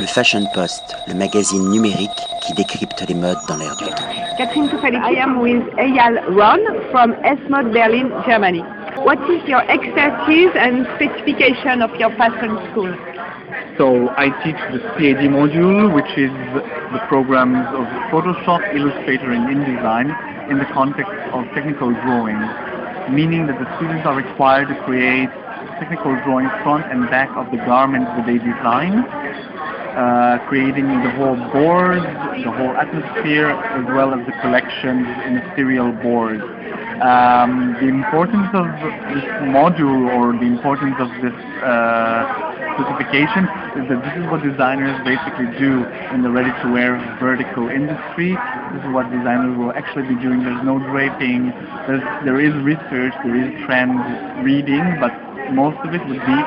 Le Fashion Post, le magazine numérique qui décrypte les modes dans l'air du temps. Catherine Toffaletti, I am with Eyal Ron from Esmod Berlin, Germany. What is your expertise and specification of your fashion school? So I teach the CAD module, which is the programs of Photoshop, Illustrator, and InDesign in the context of technical drawing, meaning that the students are required to create technical drawings front and back of the garments that they design, uh, creating the whole board, the whole atmosphere, as well as the collections in a serial board. Um, the importance of this module or the importance of this uh, specification is that this is what designers basically do in the ready-to-wear vertical industry. This is what designers will actually be doing. There's no draping. There's, there is research, there is trend reading, but most of it would be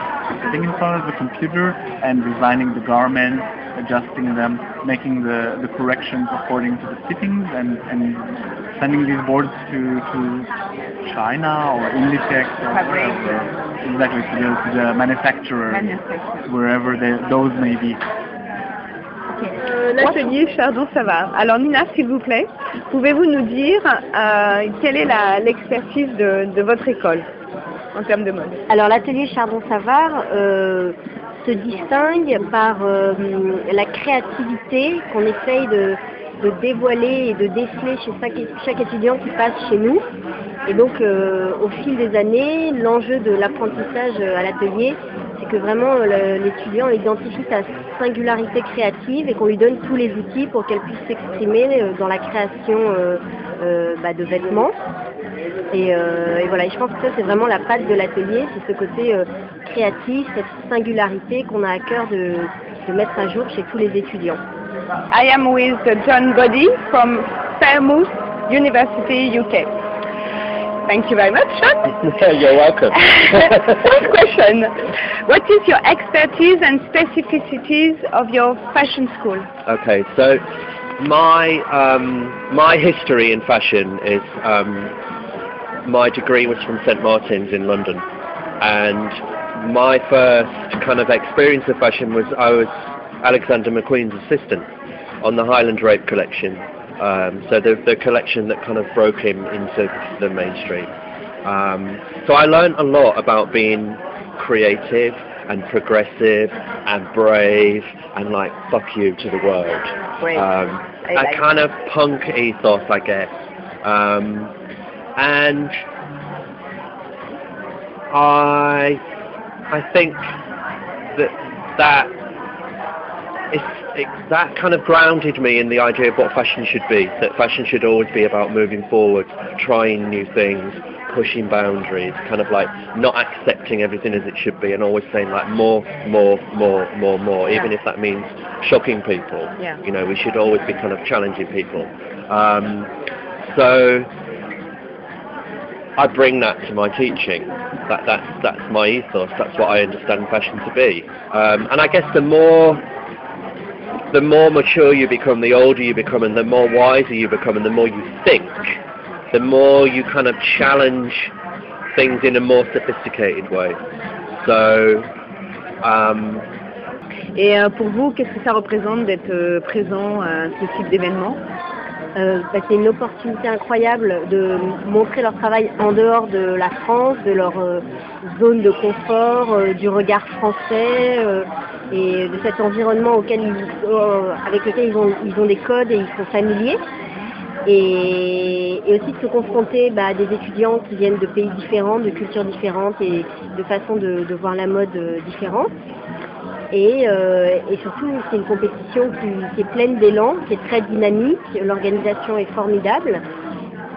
sitting in front of the computer and designing the garments, adjusting them, making the, the corrections according to the fittings and, and sending these boards to, to China or Inditex or wherever. Exactly, to the, to the manufacturer, wherever they, those may be. Euh, L'atelier Chardon-Savard. Alors Nina, s'il vous plaît, pouvez-vous nous dire euh, quelle est la- l'expertise de, de votre école en termes de mode Alors l'atelier Chardon-Savard euh, se distingue par euh, la créativité qu'on essaye de, dévoiler et de déceler chez chaque, étudiant qui passe chez nous. Et donc euh, au fil des années, l'enjeu de l'apprentissage à l'atelier, c'est que vraiment l'étudiant identifie sa singularité créative et qu'on lui donne tous les outils pour qu'elle puisse s'exprimer dans la création bah, de vêtements. Et, euh, et voilà, et je pense que ça c'est vraiment la patte de l'atelier, c'est ce côté euh, créatif, cette singularité qu'on a à cœur de, de mettre à jour chez tous les étudiants. I am with John Goddy from Fairmouth University, UK. Thank you very much, John. You're welcome. First question. What is your expertise and specificities of your fashion school? okay, so my um, my history in fashion is um, my degree was from St Martin's in London, and my first kind of experience of fashion was I was Alexander McQueen's assistant on the Highland Rape collection. Um, so the the collection that kind of broke him into the mainstream. Um, so I learned a lot about being creative and progressive and brave and like fuck you to the world. Um, I a like kind of punk ethos, I guess. Um, and I I think that that it's, it, that kind of grounded me in the idea of what fashion should be. That fashion should always be about moving forward, trying new things, pushing boundaries, kind of like not accepting everything as it should be, and always saying like more, more, more, more, more, even if that means shocking people. Yeah. You know, we should always be kind of challenging people. Um, so I bring that to my teaching. That, that's that's my ethos. That's what I understand fashion to be. Um, and I guess the more the more mature you become, the older you become, and the more wiser you become, and the more you think, the more you kind of challenge things in a more sophisticated way. So. Um, Et euh, pour vous, qu'est-ce que ça représente d'être euh, présent à ce type d'événement Euh, bah, c'est une opportunité incroyable de montrer leur travail en dehors de la France, de leur euh, zone de confort, euh, du regard français et de cet environnement auquel avec lequel ils ont, ils ont des codes et ils sont familiers. Et, aussi de se confronter bah, à des étudiants qui viennent de pays différents, de cultures différentes et de façons de, de voir la mode différentes. Et, euh, et surtout, c'est une compétition qui, est pleine d'élan, qui est très dynamique. L'organisation est formidable.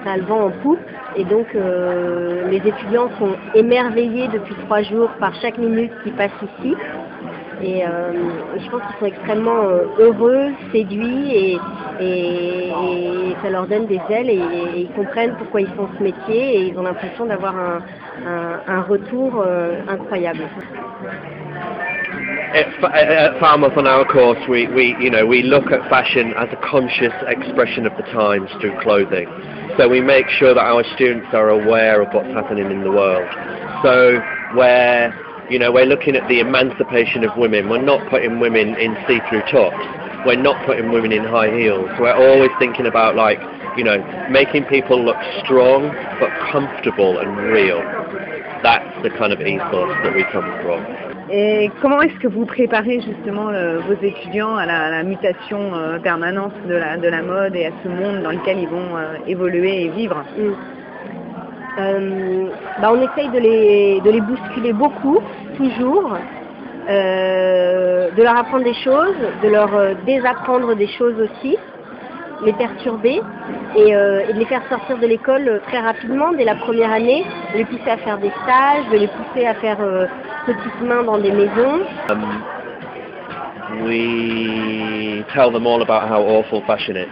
Ça a le vent en poupe. Et donc, euh, les étudiants sont émerveillés depuis trois jours par chaque minute qui passe ici. Et, euh, je pense qu'ils sont extrêmement heureux, séduits et, ça leur donne des ailes et, ils comprennent pourquoi ils font ce métier et ils ont l'impression d'avoir un, retour incroyable. At, at Falmouth on our course, we, we, you know, we look at fashion as a conscious expression of the times through clothing. So we make sure that our students are aware of what's happening in the world. So where You know, we're looking at the emancipation of women. We're not putting women in see-through tops. We're not putting women in high heels. We're always thinking about like, you know, making people look strong but comfortable and real. That's the kind of ethos that we come from. Et comment est-ce que vous préparez justement euh, vos étudiants à la, à la mutation euh, permanente de la, de la mode et à ce monde dans lequel ils vont euh, évoluer et vivre? Mm. Euh, bah, on essaye de les, de les bousculer beaucoup, toujours, euh, de leur apprendre des choses, de leur désapprendre des choses aussi, les perturber et, euh, et de les faire sortir de l'école euh, très rapidement dès la première année, de les pousser à faire des stages, de les pousser à faire euh, petites mains dans des maisons. Um, we tell them all about how awful fashion is.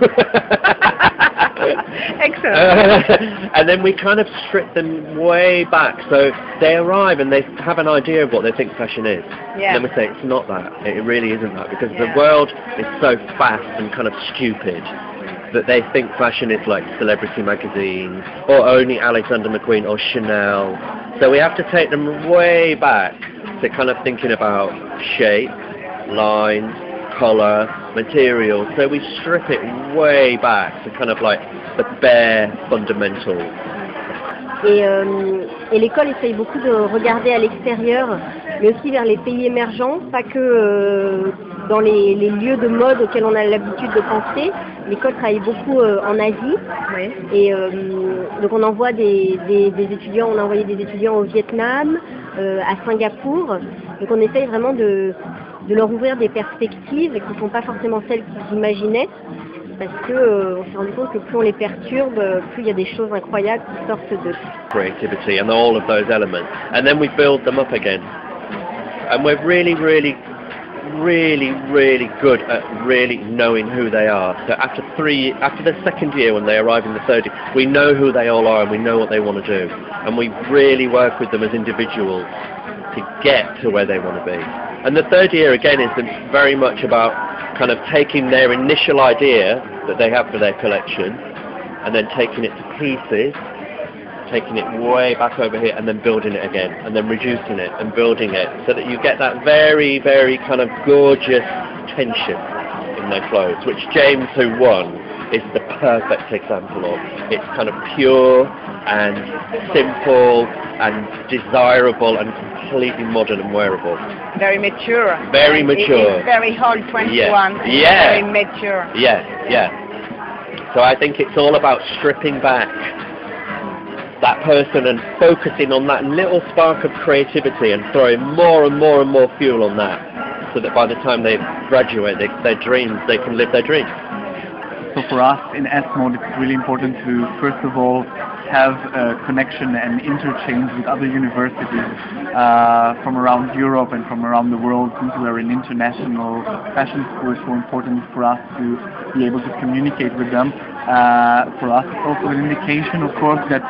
Excellent. and then we kind of strip them way back. So they arrive and they have an idea of what they think fashion is. Yeah. And then we say it's not that. It really isn't that because Yeah. the world is so fast and kind of stupid that they think fashion is like celebrity magazines or only Alexander McQueen or Chanel. So we have to take them way back to kind of thinking about shape, lines, colour, material. So we strip it way back to kind of like the bare fundamentals. Et, euh, et l'école essaye beaucoup de regarder à l'extérieur, mais aussi vers les pays émergents, pas que euh, dans les, les lieux de mode auxquels on a l'habitude de penser. L'école travaille beaucoup euh, en Asie, Oui. et euh, donc on envoie des, des- des étudiants, on a envoyé des étudiants au Vietnam, euh, à Singapour. Donc on essaye vraiment de, de leur ouvrir des perspectives qui ne sont pas forcément celles qu'ils imaginaient. Parce que euh, on s'est rendu compte que plus on les perturbe, plus il y a des choses incroyables qui sortent de creativity and all of those elements, and then we build them up again. And we're really, really, really, really good at really knowing who they are. So after three, after the second year, when they arrive in the third year, we know who they all are and we know what they want to do, and we really work with them as individuals to get to where they want to be. And the third year again is very much about kind of taking their initial idea that they have for their collection and then taking it to pieces taking it way back over here and then building it again and then reducing it and building it so that you get that very, very kind of gorgeous tension in their clothes, which James, who won, is the perfect example of. It's kind of pure and simple and desirable and completely modern and wearable. Very mature. Very mature. Very old 21. Yeah. Yeah. Very mature. Yeah, yeah. So I think it's all about stripping back that person and focusing on that little spark of creativity and throwing more and more and more fuel on that so that by the time they graduate, they, their dreams, they can live their dreams. So for us in Esmod, it's really important to, first of all, have a connection and interchange with other universities uh, from around Europe and from around the world. Since we're an international fashion school, it's so important for us to be able to communicate with them. Uh, for us, it's also an indication, of course, that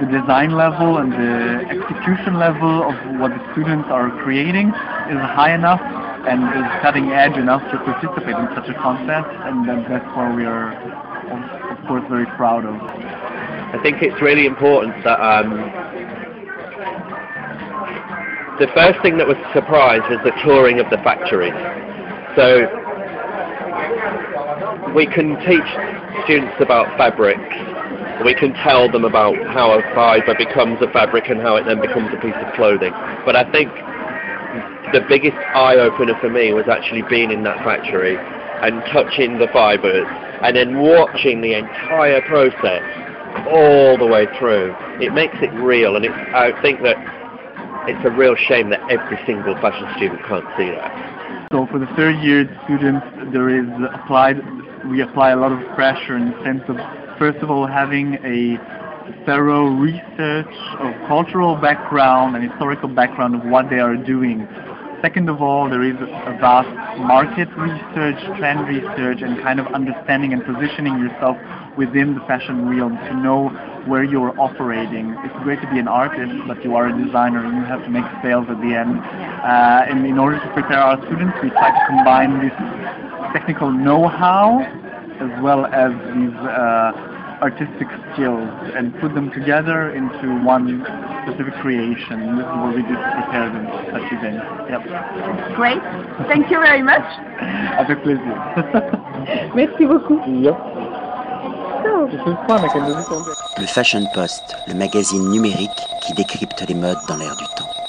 the design level and the execution level of what the students are creating is high enough and is cutting edge enough to participate in such a contest, and that's what we are, of, course, very proud of. I think it's really important that um, the first thing that was a surprise was the touring of the factories. So we can teach students about fabrics. We can tell them about how a fibre becomes a fabric and how it then becomes a piece of clothing. But I think the biggest eye opener for me was actually being in that factory and touching the fibres and then watching the entire process all the way through. It makes it real and I think that it's a real shame that every single fashion student can't see that. So for the third year students, there is applied, we apply a lot of pressure in the sense of, first of all, having a thorough research of cultural background and historical background of what they are doing. Second of all, there is a vast market research, trend research, and kind of understanding and positioning yourself within the fashion realm to know where you're operating. It's great to be an artist, but you are a designer and you have to make sales at the end. Uh, and in order to prepare our students, we try to combine this technical know-how as well as these uh, artistic skills and put them together into one specific creation. This is what we did to prepare them such events. Yep. Great. Thank you very much. Avec plaisir. Merci beaucoup. yep. So. This is fun. I can do this all day. Le Fashion Post, le magazine numérique qui décrypte les modes dans l'air du temps.